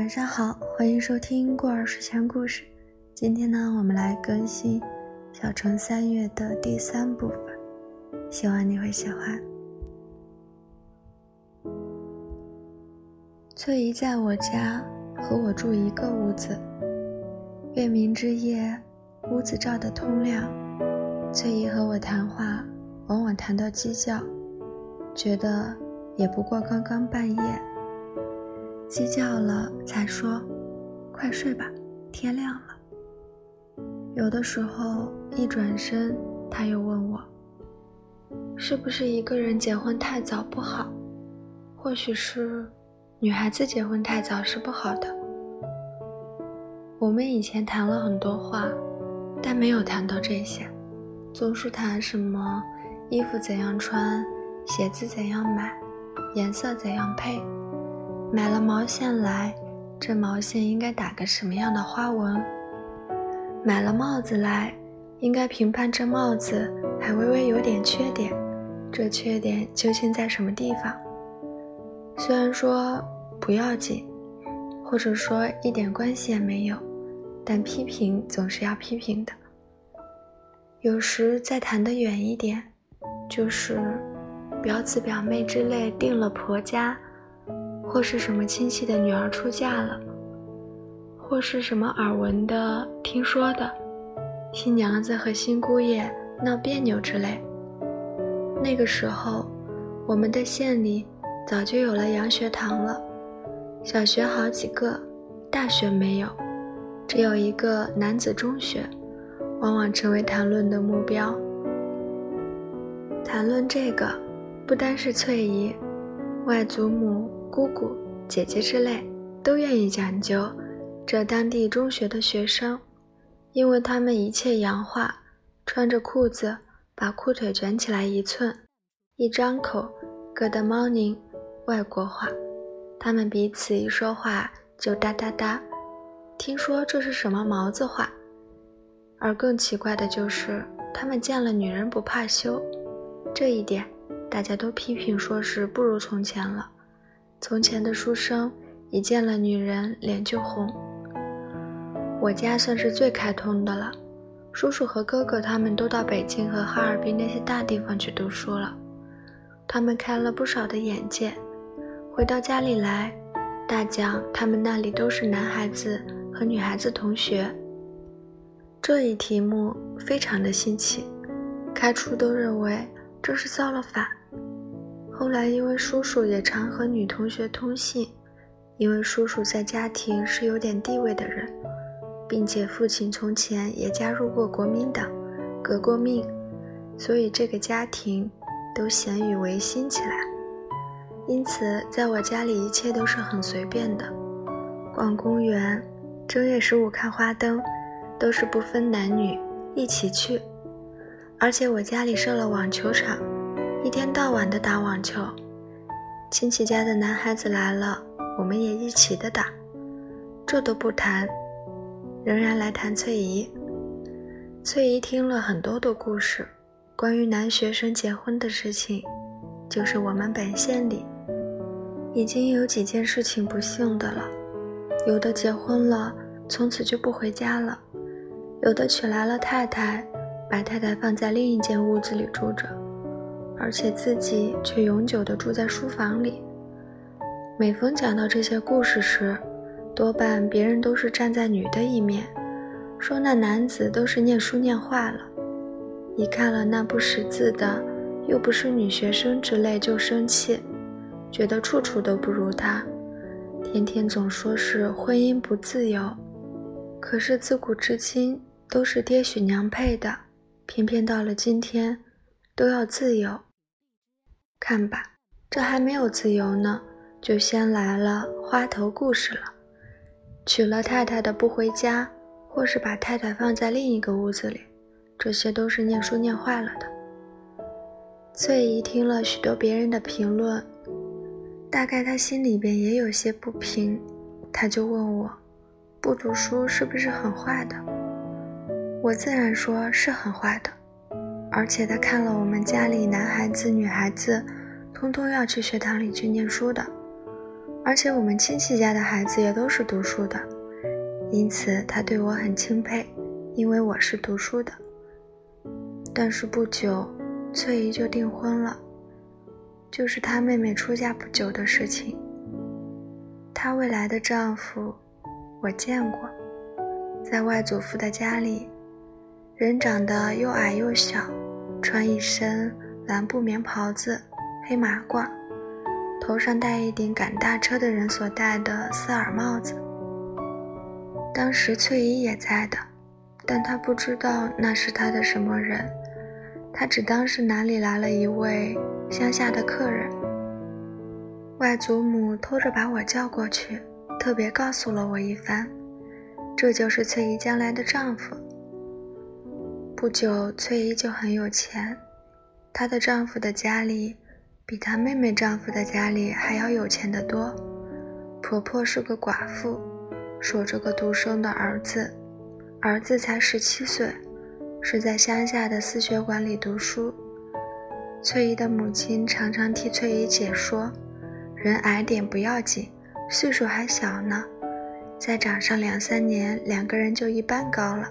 晚上好，欢迎收听过儿睡前故事。今天呢，我们来更新《小城三月》的第三部分，希望你会喜欢。翠姨在我家和我住一个屋子，月明之夜，屋子照得通亮。翠姨和我谈话，往往谈到鸡叫，觉得也不过刚刚半夜。鸡叫了，才说：“快睡吧，天亮了。”有的时候一转身，他又问我：“是不是一个人结婚太早不好？或许是女孩子结婚太早是不好的。”我们以前谈了很多话，但没有谈到这些，总是谈什么衣服怎样穿，鞋子怎样买，颜色怎样配。买了毛线来，这毛线应该打个什么样的花纹？买了帽子来，应该评判这帽子还微微有点缺点，这缺点究竟在什么地方？虽然说不要紧，或者说一点关系也没有，但批评总是要批评的。有时再谈得远一点，就是表姊表妹之类定了婆家。或是什么亲戚的女儿出嫁了，或是什么耳闻的、听说的，新娘子和新姑爷闹别扭之类。那个时候，我们的县里早就有了洋学堂了，小学好几个，大学没有，只有一个男子中学，往往成为谈论的目标。谈论这个，不单是翠姨，外祖母。姑姑、姐姐之类都愿意讲究这当地中学的学生，因为他们一切洋话，穿着裤子把裤腿卷起来一寸，一张口，Good morning，外国话，他们彼此一说话就哒哒哒，听说这是什么毛子话，而更奇怪的就是他们见了女人不怕羞，这一点大家都批评说是不如从前了。从前的书生一见了女人脸就红。我家算是最开通的了，叔叔和哥哥他们都到北京和哈尔滨那些大地方去读书了，他们开了不少的眼界。回到家里来，大讲他们那里都是男孩子和女孩子同学。这一题目非常的新奇，开初都认为这是造了反。后来，因为叔叔也常和女同学通信，因为叔叔在家庭是有点地位的人，并且父亲从前也加入过国民党，革过命，所以这个家庭都咸与维新起来。因此，在我家里一切都是很随便的，逛公园，正月十五看花灯，都是不分男女一起去，而且我家里设了网球场。一天到晚的打网球，亲戚家的男孩子来了，我们也一起的打。这都不谈，仍然来谈翠姨。翠姨听了很多的故事，关于男学生结婚的事情，就是我们本县里已经有几件事情不幸的了。有的结婚了，从此就不回家了；有的娶来了太太，把太太放在另一间屋子里住着。而且自己却永久地住在书房里。每逢讲到这些故事时，多半别人都是站在女的一面，说那男子都是念书念坏了，一看了那不识字的，又不是女学生之类就生气，觉得处处都不如他，天天总说是婚姻不自由。可是自古至今都是爹许娘配的，偏偏到了今天，都要自由。看吧，这还没有自由呢，就先来了花头故事了。娶了太太的不回家，或是把太太放在另一个屋子里，这些都是念书念坏了的。翠姨听了许多别人的评论，大概她心里边也有些不平，她就问我，不读书是不是很坏的？我自然说是很坏的。而且他看了我们家里男孩子、女孩子，通通要去学堂里去念书的。而且我们亲戚家的孩子也都是读书的，因此他对我很钦佩，因为我是读书的。但是不久，翠姨就订婚了，就是她妹妹出嫁不久的事情。她未来的丈夫，我见过，在外祖父的家里，人长得又矮又小，穿一身蓝布棉袍子，黑马褂。头上戴一顶赶大车的人所戴的丝耳帽子。当时翠姨也在的，但她不知道那是她的什么人，她只当是哪里来了一位乡下的客人。外祖母偷着把我叫过去，特别告诉了我一番，这就是翠姨将来的丈夫。不久，翠姨就很有钱，她的丈夫的家里。比她妹妹丈夫的家里还要有钱的多。婆婆是个寡妇，守着个独生的儿子，儿子才十七岁，是在乡下的私学馆里读书。翠姨的母亲常常替翠姨解说：“人矮点不要紧，岁数还小呢，再长上两三年，两个人就一般高了。”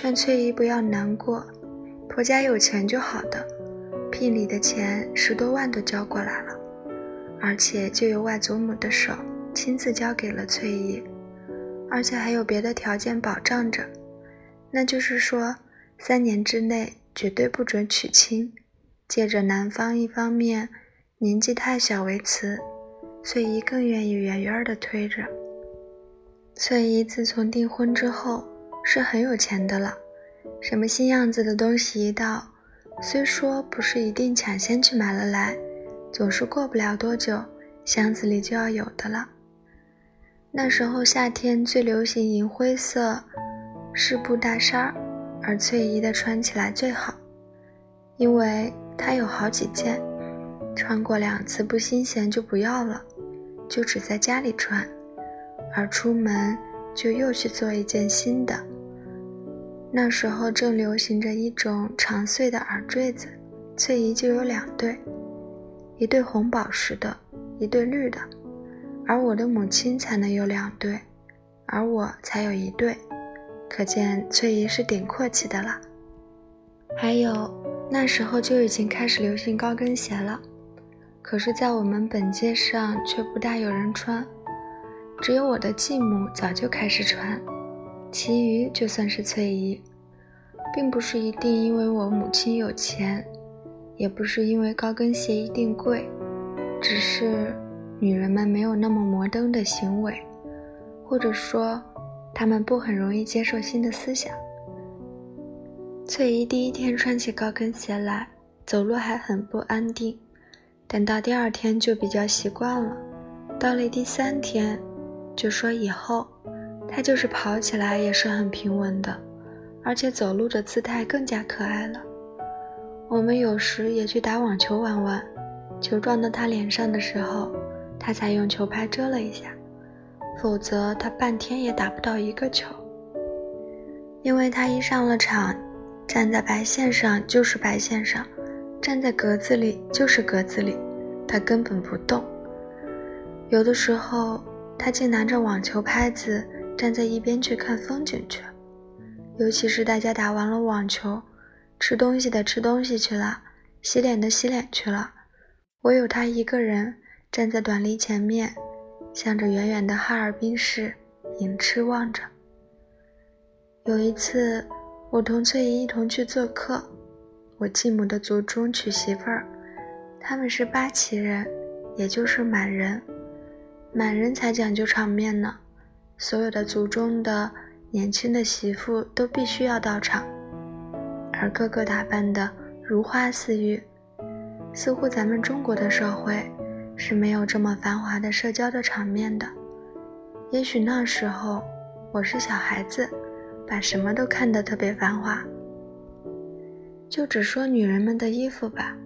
劝翠姨不要难过，婆家有钱就好的。聘礼的钱十多万都交过来了，而且就由外祖母的手亲自交给了翠姨，而且还有别的条件保障着，那就是说三年之内绝对不准娶亲。借着男方一方面年纪太小为辞，翠姨更愿意远远的推着。翠姨自从订婚之后是很有钱的了，什么新样子的东西一到。虽说不是一定抢先去买了来，总是过不了多久，箱子里就要有的了。那时候夏天最流行银灰色湿布大衫，而翠姨的穿起来最好，因为她有好几件，穿过两次不新鲜就不要了，就只在家里穿，而出门就又去做一件新的。那时候正流行着一种长穗的耳坠子，翠姨就有两对，一对红宝石的，一对绿的，而我的母亲才能有两对，而我才有一对，可见翠姨是顶阔气的了。还有那时候就已经开始流行高跟鞋了，可是，在我们本街上却不大有人穿，只有我的继母早就开始穿。其余就算是翠姨，并不是一定因为我母亲有钱，也不是因为高跟鞋一定贵，只是女人们没有那么摩登的行为，或者说，她们不很容易接受新的思想。翠姨第一天穿起高跟鞋来，走路还很不安定，等到第二天就比较习惯了，到了第三天，就说以后。他就是跑起来也是很平稳的，而且走路的姿态更加可爱了。我们有时也去打网球玩玩，球撞到他脸上的时候，他才用球拍遮了一下，否则他半天也打不到一个球。因为他一上了场，站在白线上就是白线上，站在格子里就是格子里，他根本不动。有的时候，他竟拿着网球拍子。站在一边去看风景去，尤其是大家打完了网球，吃东西的吃东西去了，洗脸的洗脸去了，唯有他一个人站在短篱前面，向着远远的哈尔滨市影痴望着。有一次，我同翠姨一同去做客，我继母的族中娶媳妇儿，他们是八旗人，也就是满人，满人才讲究场面呢。所有的族中的年轻的媳妇都必须要到场，而个个打扮的如花似玉，似乎咱们中国的社会是没有这么繁华的社交的场面的。也许那时候我是小孩子，把什么都看得特别繁华。就只说女人们的衣服吧，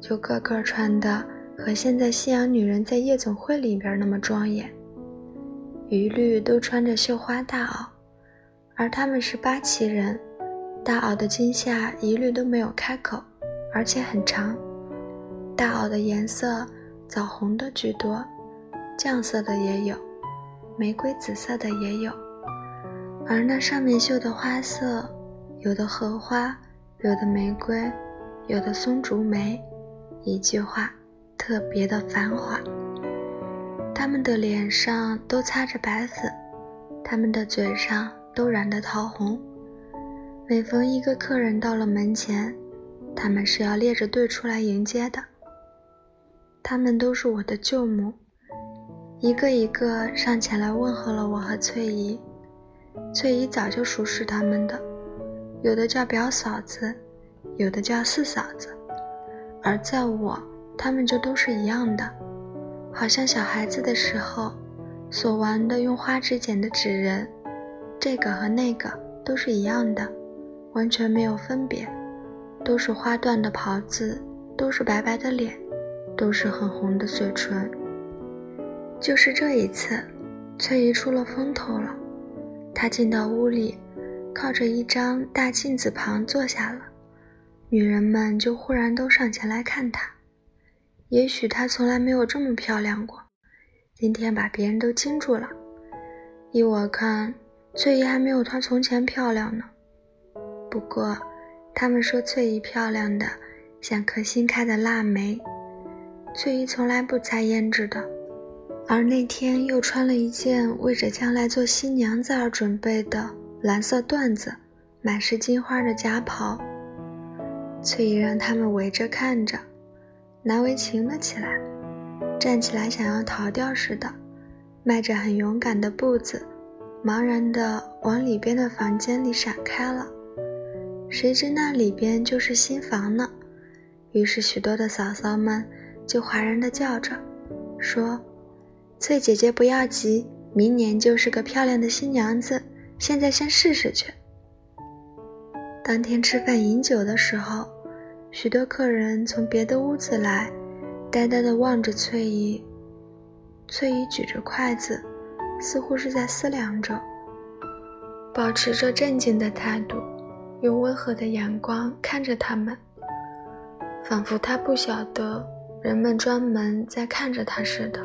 就个个穿的和现在西洋女人在夜总会里边那么庄严。一律都穿着绣花大袄，而他们是八旗人，大袄的襟下一律都没有开口，而且很长。大袄的颜色枣红的居多，酱色的也有，玫瑰紫色的也有，而那上面绣的花色，有的荷花，有的玫瑰，有的松竹梅，一句话，特别的繁华。他们的脸上都擦着白粉，他们的嘴上都染得桃红。每逢一个客人到了门前，他们是要列着队出来迎接的。他们都是我的舅母，一个一个上前来问候了我和翠姨。翠姨早就熟识他们的，有的叫表嫂子，有的叫四嫂子，而在我，他们就都是一样的，好像小孩子的时候所玩的用花纸剪的纸人，这个和那个都是一样的，完全没有分别，都是花缎的袍子，都是白白的脸。都是很红的嘴唇。就是这一次，翠姨出了风头了。她进到屋里，靠着一张大镜子旁坐下了。女人们就忽然都上前来看她。也许她从来没有这么漂亮过，今天把别人都惊住了。依我看，翠姨还没有她从前漂亮呢。不过，他们说翠姨漂亮的像颗新开的腊梅。翠姨从来不擦胭脂的，而那天又穿了一件为着将来做新娘子而准备的蓝色缎子、满是金花的夹袍。翠姨让他们围着看着，难为情了起来，站起来想要逃掉似的，迈着很勇敢的步子，茫然地往里边的房间里闪开了。谁知那里边就是新房呢，于是许多的嫂嫂们。就哗然的叫着，说：“翠姐姐不要急，明年就是个漂亮的新娘子，现在先试试去。”当天吃饭饮酒的时候，许多客人从别的屋子来，呆呆地望着翠姨。翠姨举着筷子，似乎是在思量着，保持着镇静的态度，用温和的眼光看着他们，仿佛她不晓得。人们专门在看着她似的，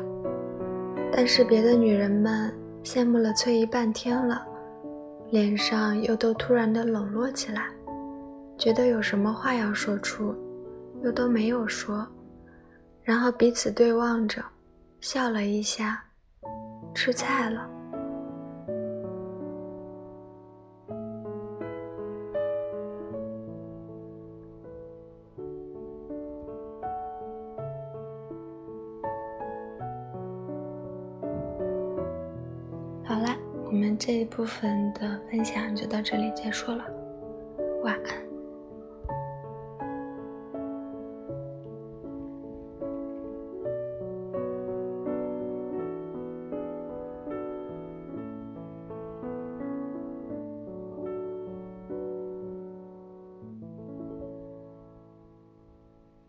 但是别的女人们羡慕了翠姨半天了，脸上又都突然的冷落起来，觉得有什么话要说出，又都没有说，然后彼此对望着，笑了一下，吃菜了。好啦，我们这一部分的分享就到这里结束了，晚安。